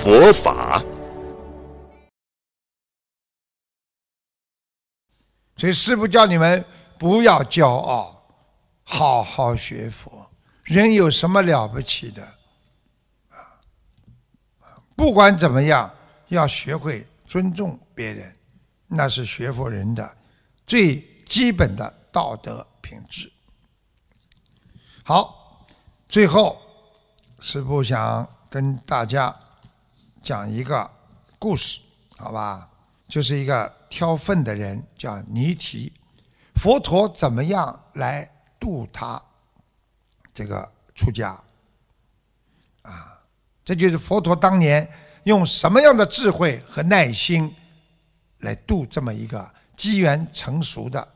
佛法，所以师父叫你们不要骄傲，好好学佛。人有什么了不起的？啊，不管怎么样，要学会尊重别人，那是学佛人的最基本的道德品质。好，最后，师父想跟大家。讲一个故事，好吧？就是一个挑粪的人，叫尼提。佛陀怎么样来度他这个出家？啊，这就是佛陀当年用什么样的智慧和耐心来度这么一个机缘成熟的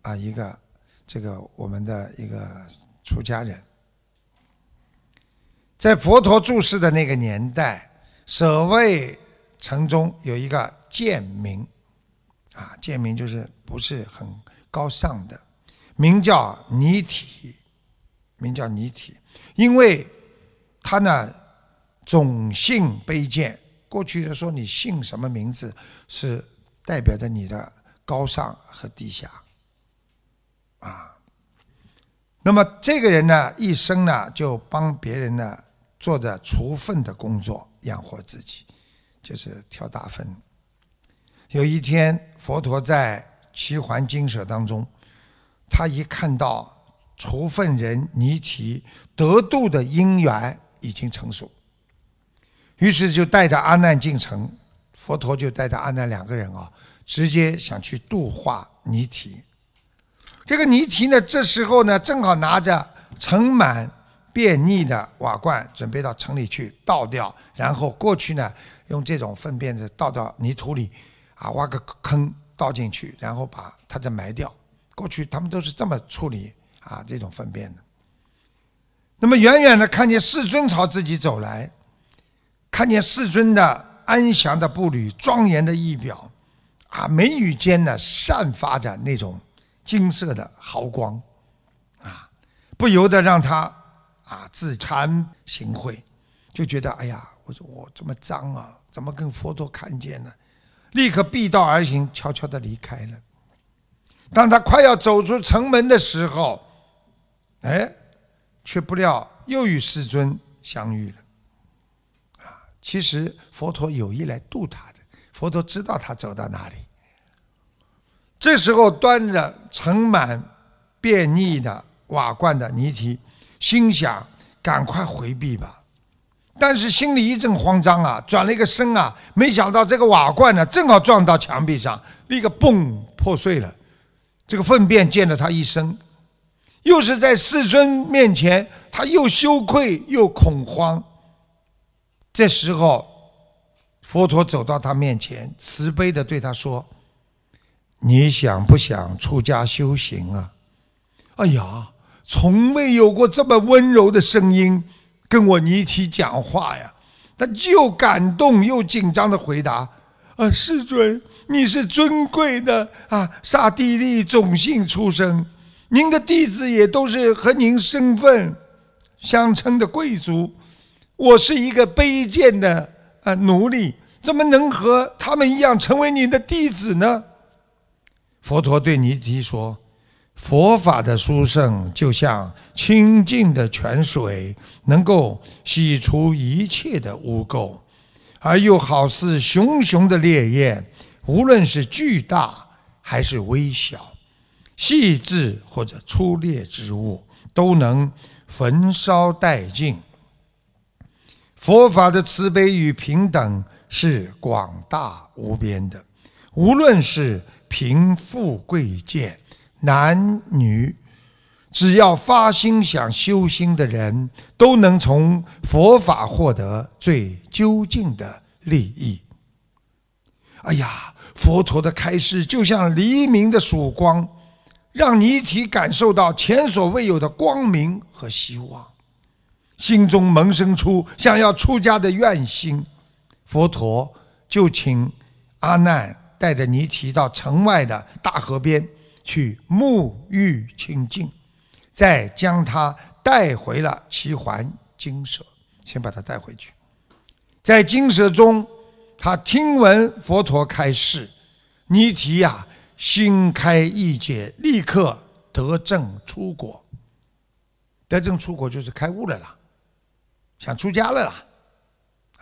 啊一个这个我们的一个出家人。在佛陀住世的那个年代，舍卫城中有一个贱民，啊，贱民就是不是很高尚的，名叫尼体，名叫尼体，因为他呢种姓卑贱，过去的说你姓什么名字是代表着你的高尚和低下，啊，那么这个人呢一生呢就帮别人呢。做着除粪的工作养活自己，就是挑大粪。有一天，佛陀在七环经舍当中，他一看到除粪人尼提得度的因缘已经成熟，于是就带着阿难进城。佛陀就带着阿难两个人啊，直接想去度化尼提。这个尼提呢，这时候呢，正好拿着盛满。便溺的瓦罐准备到城里去倒掉，然后过去呢，用这种粪便子倒到泥土里，啊，挖个坑倒进去，然后把它再埋掉。过去他们都是这么处理啊这种粪便的。那么远远的看见世尊朝自己走来，看见世尊的安详的步履、庄严的仪表，啊，眉宇间呢散发着那种金色的毫光，啊，不由得让他。啊，自惭形秽，就觉得哎呀，我说我这么脏啊，怎么跟佛陀看见呢？立刻避道而行，悄悄的离开了。当他快要走出城门的时候，哎，却不料又与世尊相遇了。啊，其实佛陀有意来度他的，佛陀知道他走到哪里。这时候端着盛满便溺的瓦罐的泥提。心想赶快回避吧，但是心里一阵慌张啊，转了一个身啊，没想到这个瓦罐呢正好撞到墙壁上，立刻嘣破碎了。这个粪便溅了他一身，又是在世尊面前，他又羞愧又恐慌。这时候，佛陀走到他面前，慈悲的对他说：“你想不想出家修行啊？”哎呀！从未有过这么温柔的声音跟我尼提讲话呀！他又感动又紧张的回答：“啊，世尊，你是尊贵的啊，刹帝利种姓出生，您的弟子也都是和您身份相称的贵族。我是一个卑贱的啊奴隶，怎么能和他们一样成为您的弟子呢？”佛陀对尼提说。佛法的殊胜，就像清净的泉水，能够洗除一切的污垢；而又好似熊熊的烈焰，无论是巨大还是微小、细致或者粗劣之物，都能焚烧殆尽。佛法的慈悲与平等是广大无边的，无论是贫富贵贱。男女只要发心想修心的人，都能从佛法获得最究竟的利益。哎呀，佛陀的开示就像黎明的曙光，让尼提感受到前所未有的光明和希望，心中萌生出想要出家的愿心。佛陀就请阿难带着尼提到城外的大河边去沐浴清净，再将他带回了齐桓精舍，先把他带回去，在精舍中。他听闻佛陀开示，尼提呀，心开意解，立刻得证出国。得证出国就是开悟了啦，想出家了啦，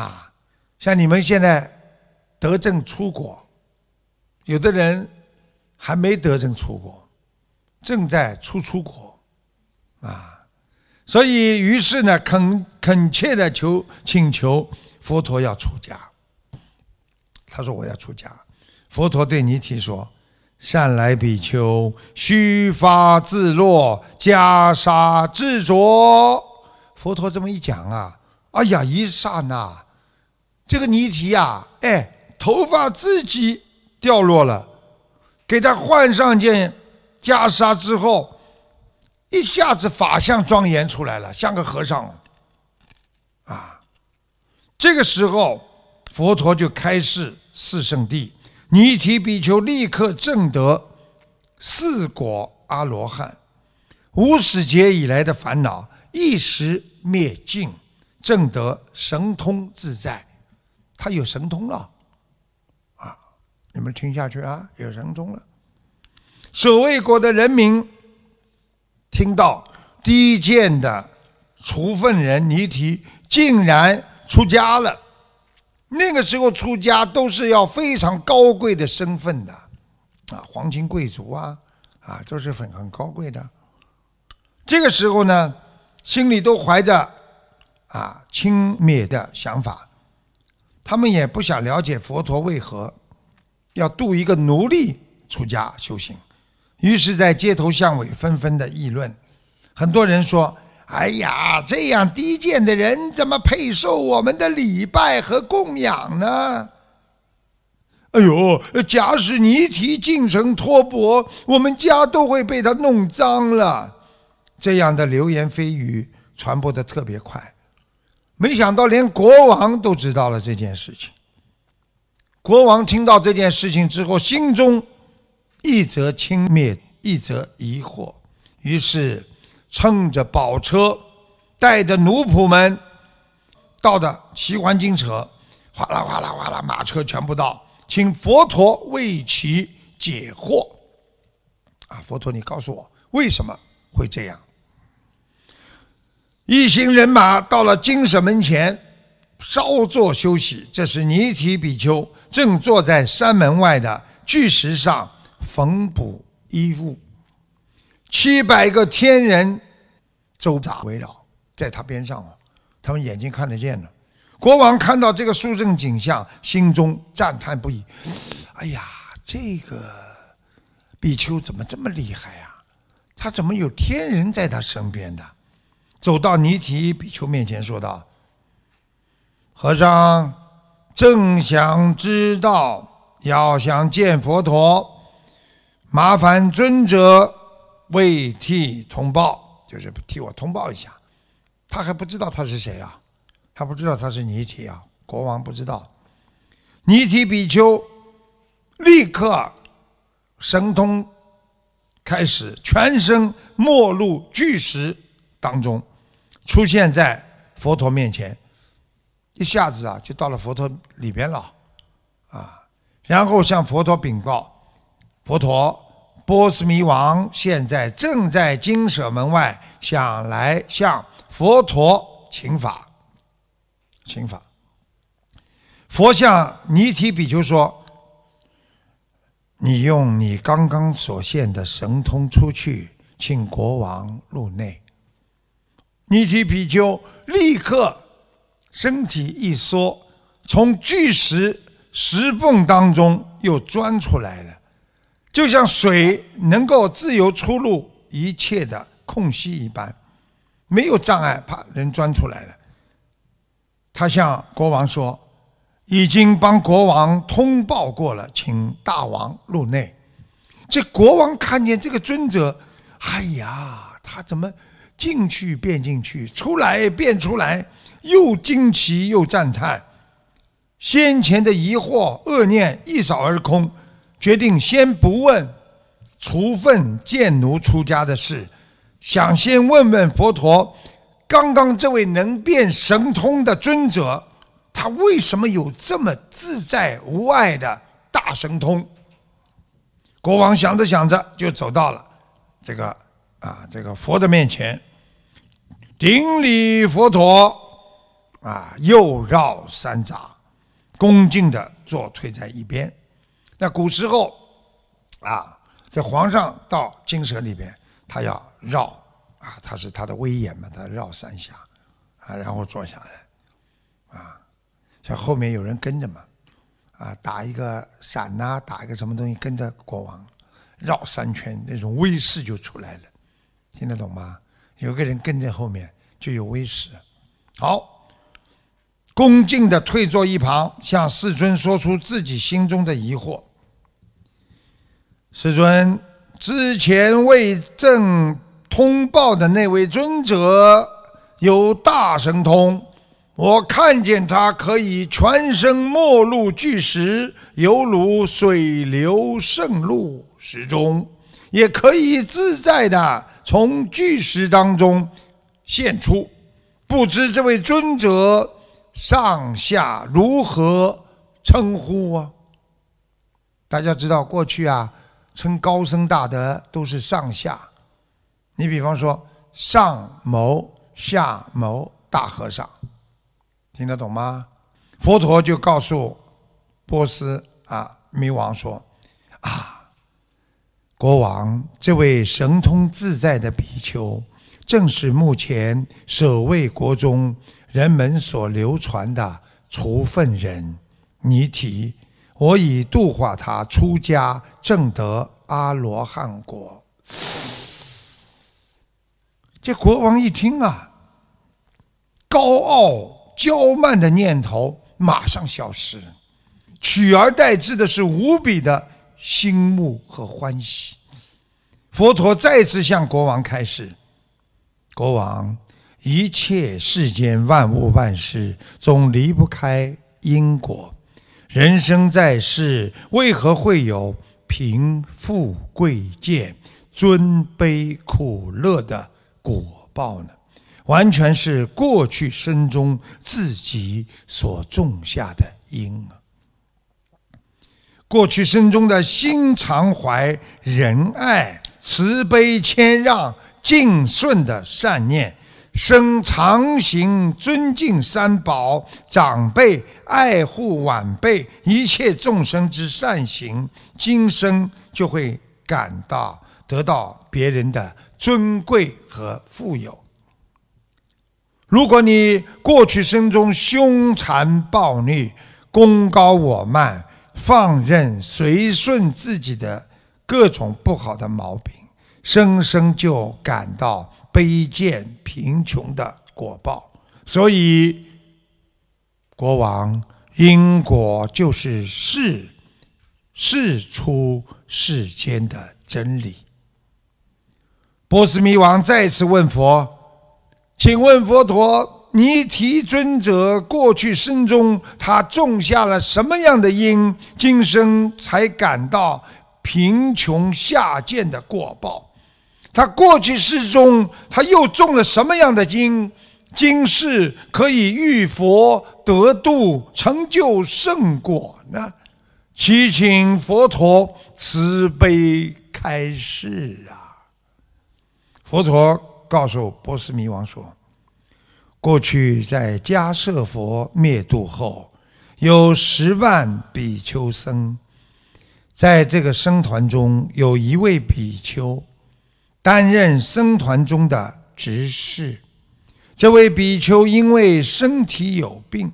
啊，像你们现在得证出国，有的人还没得证出国，正在出出国，啊，所以于是呢，恳恳切的求请求佛陀要出家。他说：“我要出家。”佛陀对尼提说：“善来比丘，须发自落，袈裟自着。”佛陀这么一讲啊，哎呀，一刹那，这个尼提呀，哎，头发自己掉落了，给他换上件袈裟之后，一下子法相庄严出来了，像个和尚。啊，这个时候。佛陀就开示四圣谛，尼提比丘立刻证得四果阿罗汉，无始劫以来的烦恼一时灭尽，证得神通自在。他有神通了，你们听下去啊，有人中了。守卫国的人民听到低贱的处分人尼提竟然出家了。那个时候出家都是要非常高贵的身份的，啊，皇亲贵族啊，啊，都是很很高贵的。这个时候呢，心里都怀着啊轻蔑的想法，他们也不想了解佛陀为何要度一个奴隶出家修行，于是，在街头巷尾纷纷的议论，很多人说。哎呀，这样低贱的人怎么配受我们的礼拜和供养呢？哎呦，假使尼提进城托钵，我们家都会被他弄脏了。这样的流言蜚语传播的特别快，没想到连国王都知道了这件事情。国王听到这件事情之后，心中一则轻蔑，一则疑惑，于是。乘着宝车，带着奴仆们，到的齐桓精舍，哗啦哗啦哗啦，马车全部到，请佛陀为其解惑。啊，佛陀，你告诉我为什么会这样？一行人马到了精舍门前，稍作休息。这是，尼提比丘正坐在山门外的巨石上缝补衣物。七百个天人周匝围绕在他边上哦，他们眼睛看得见的。国王看到这个殊胜景象，心中赞叹不已。哎呀，这个比丘怎么这么厉害呀？他怎么有天人在他身边的？走到尼提比丘面前说道：“和尚，正想知道，要想见佛陀，麻烦尊者。”为替通报，就是替我通报一下。他还不知道他是谁啊？他不知道他是尼提啊。国王不知道。尼提比丘立刻神通开始，全身没入巨石当中，出现在佛陀面前，一下子啊就到了佛陀里边了啊。然后向佛陀禀告，佛陀。波斯弥王现在正在金舍门外，想来向佛陀请法。请法。佛向尼提比丘说：“你用你刚刚所现的神通出去，请国王入内。”尼提比丘立刻身体一缩，从巨石石缝当中又钻出来了。就像水能够自由出入一切的空隙一般，没有障碍，怕，人钻出来了。他向国王说：“已经帮国王通报过了，请大王入内。”这国王看见这个尊者，哎呀，他怎么进去变进去，出来变出来，又惊奇又赞叹，先前的疑惑恶念一扫而空，决定先不问处分贱奴出家的事，想先问问佛陀，刚刚这位能变神通的尊者，他为什么有这么自在无碍的大神通？国王想着想着，就走到了这个啊这个佛的面前，顶礼佛陀，啊，又绕三匝，恭敬的坐退在一边。那古时候啊，这皇上到金舍里边，他要绕啊，他是他的威严嘛，他绕三下啊，然后坐下来啊，像后面有人跟着嘛。啊，打一个伞呐，打一个什么东西，跟着国王绕三圈，那种威势就出来了，听得懂吗？有个人跟在后面，就有威势。好，恭敬的退坐一旁，向世尊说出自己心中的疑惑。世尊，之前为朕通报的那位尊者有大神通。我看见他可以全身没入巨石，犹如水流渗入石中；也可以自在的从巨石当中现出。不知这位尊者上下如何称呼啊？大家知道，过去啊，称高僧大德都是上下。你比方说，上某、下某大和尚。听得懂吗？佛陀就告诉波斯啊明王说：“啊，国王，这位神通自在的比丘，正是目前守卫国中人们所流传的除粪人尼提。我已度化他出家，证得阿罗汉果。”这国王一听啊，高傲。骄慢的念头马上消失，取而代之的是无比的欣慕和欢喜。佛陀再次向国王开示：“国王，一切世间万物万事，总离不开因果。人生在世，为何会有贫富贵贱、尊卑苦乐的果报呢？”完全是过去生中自己所种下的因啊！过去生中的心常怀仁爱、慈悲、谦让、敬顺的善念，生常行尊敬三宝、长辈、爱护晚辈、一切众生之善行，今生就会感到得到别人的尊贵和富有。如果你过去生中凶残暴戾、功高我慢、放任随顺自己的各种不好的毛病，生生就感到卑贱贫穷的果报。所以，国王因果就是世世出世间的真理。波斯匿王再次问佛。请问佛陀，尼提尊者过去生中他种下了什么样的因，今生才感到贫穷下贱的果报？他过去世中他又种了什么样的因，今世可以遇佛得度，成就圣果呢？祈请佛陀慈悲开示啊！佛陀。告诉波斯弥王说：“过去在迦舍佛灭度后，有十万比丘僧，在这个僧团中有一位比丘担任僧团中的执事。这位比丘因为身体有病，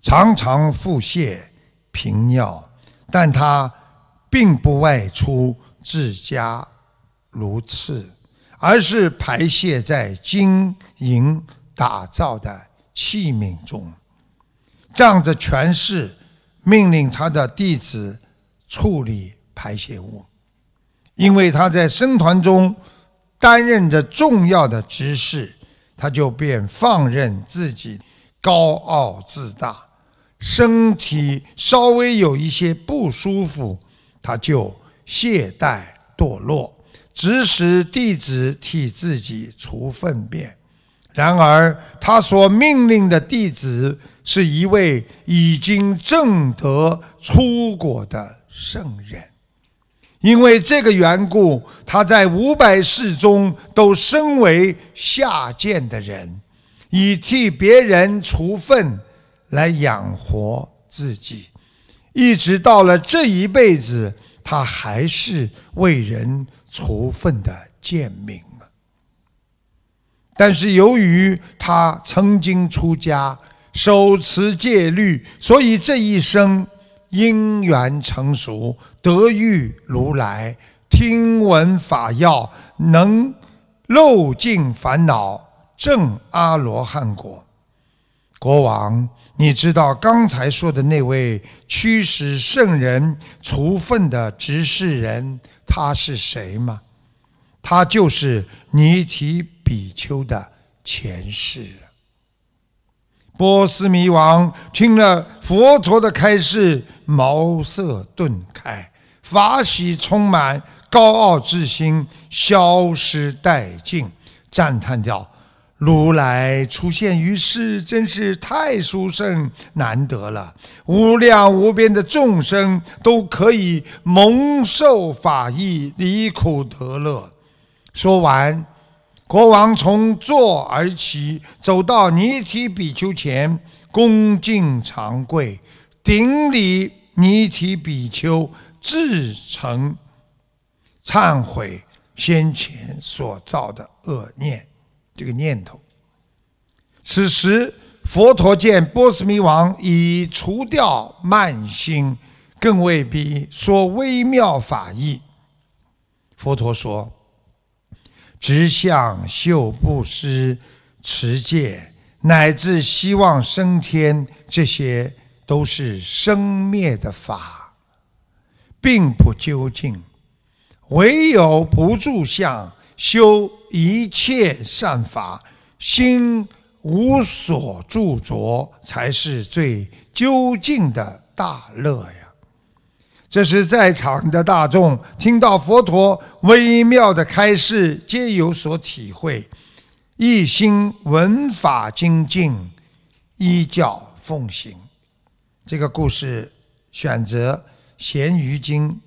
常常腹泻频尿，但他并不外出自家如厕。”而是排泄在金银打造的器皿中，仗着权势，命令他的弟子处理排泄物，因为他在僧团中担任着重要的职事，他就便放任自己高傲自大，身体稍微有一些不舒服，他就懈怠堕落，指使弟子替自己除粪便。然而，他所命令的弟子是一位已经证得出果的圣人，因为这个缘故，他在五百世中都身为下贱的人，以替别人除粪来养活自己，一直到了这一辈子，他还是为人除粪的贱民。但是由于他曾经出家，手持戒律，所以这一生因缘成熟，得遇如来，听闻法要，能漏尽烦恼，证阿罗汉果。国王，你知道刚才说的那位驱使圣人除粪的执事人，他是谁吗？他就是尼提。比丘的前世。波斯弥王听了佛陀的开示，茅塞顿开，法喜充满，高傲之心消失殆尽，赞叹道：“如来出现于世，真是太殊胜难得了！无量无边的众生都可以蒙受法益，离苦得乐。”说完。国王从座而起，走到尼提比丘前，恭敬长跪，顶礼尼提比丘，至诚忏悔先前所造的恶念，这个念头。此时，佛陀见波斯弥王已除掉慢心，更未必说微妙法义。佛陀说。直向修布施、持戒，乃至希望升天，这些都是生灭的法，并不究竟。唯有不住相，修一切善法，心无所著着，才是最究竟的大乐呀。这是在场的大众听到佛陀微妙的开示，皆有所体会，一心闻法精进，依教奉行。这个故事选择《咸鱼经》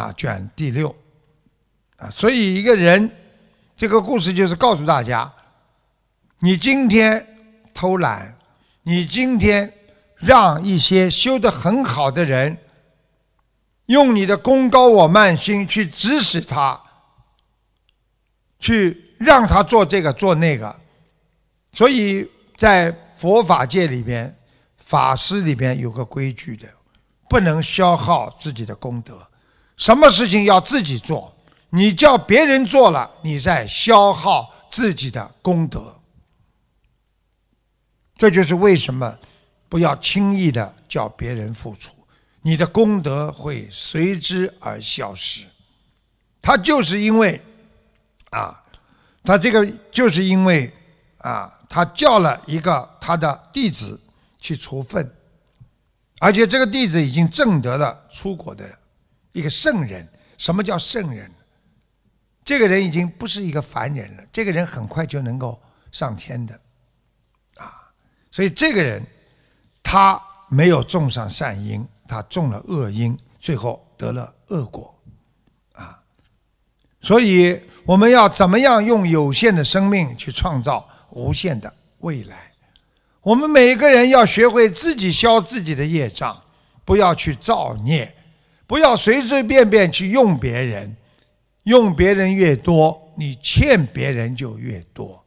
啊卷第六啊，所以一个人，这个故事就是告诉大家：你今天偷懒，你今天让一些修得很好的人。用你的功高我慢心去指使他，去让他做这个做那个，所以在佛法界里边，法师里边有个规矩的，不能消耗自己的功德，什么事情要自己做，你叫别人做了，你在消耗自己的功德，这就是为什么不要轻易的叫别人付出。你的功德会随之而消失，他就是因为，啊，他这个就是因为，啊，他叫了一个他的弟子去除粪，而且这个弟子已经证得了出国的一个圣人。什么叫圣人？这个人已经不是一个凡人了，这个人很快就能够上天的，啊，所以这个人他没有种上善因。他种了恶因，最后得了恶果，啊！所以我们要怎么样用有限的生命去创造无限的未来？我们每一个人要学会自己消自己的业障，不要去造孽，不要随随便便去用别人，用别人越多，你欠别人就越多。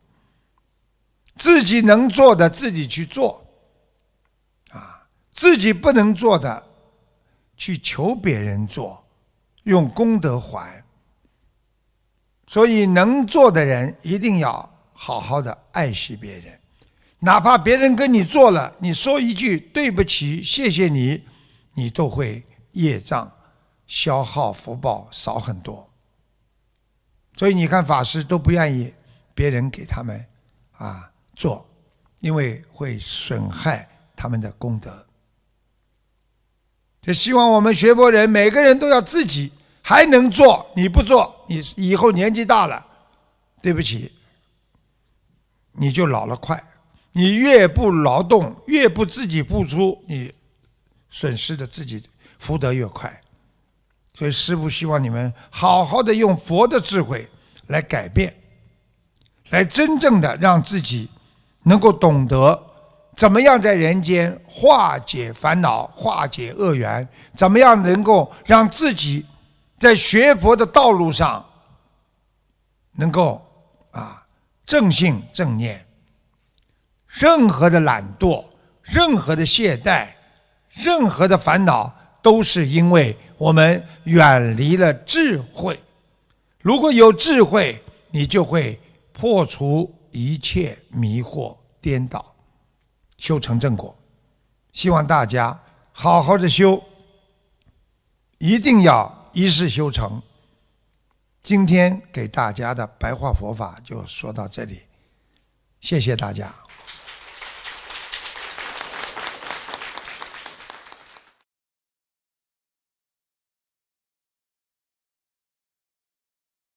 自己能做的自己去做，啊，自己不能做的。去求别人做，用功德还，所以能做的人一定要好好的爱惜别人，哪怕别人跟你做了，你说一句对不起、谢谢你，你都会业障消耗福报少很多。所以你看法师都不愿意别人给他们啊做，因为会损害他们的功德。就希望我们学佛人每个人都要自己还能做，你不做，你以后年纪大了，对不起，你就老了快。你越不劳动，越不自己付出，你损失的自己福德越快。所以师父希望你们好好的用佛的智慧来改变，来真正的让自己能够懂得怎么样在人间化解烦恼、化解恶缘，怎么样能够让自己在学佛的道路上能够啊正信正念，任何的懒惰、任何的懈怠、任何的烦恼，都是因为我们远离了智慧。如果有智慧，你就会破除一切迷惑颠倒，修成正果。希望大家好好的修，一定要一世修成。今天给大家的白话佛法就说到这里，谢谢大家。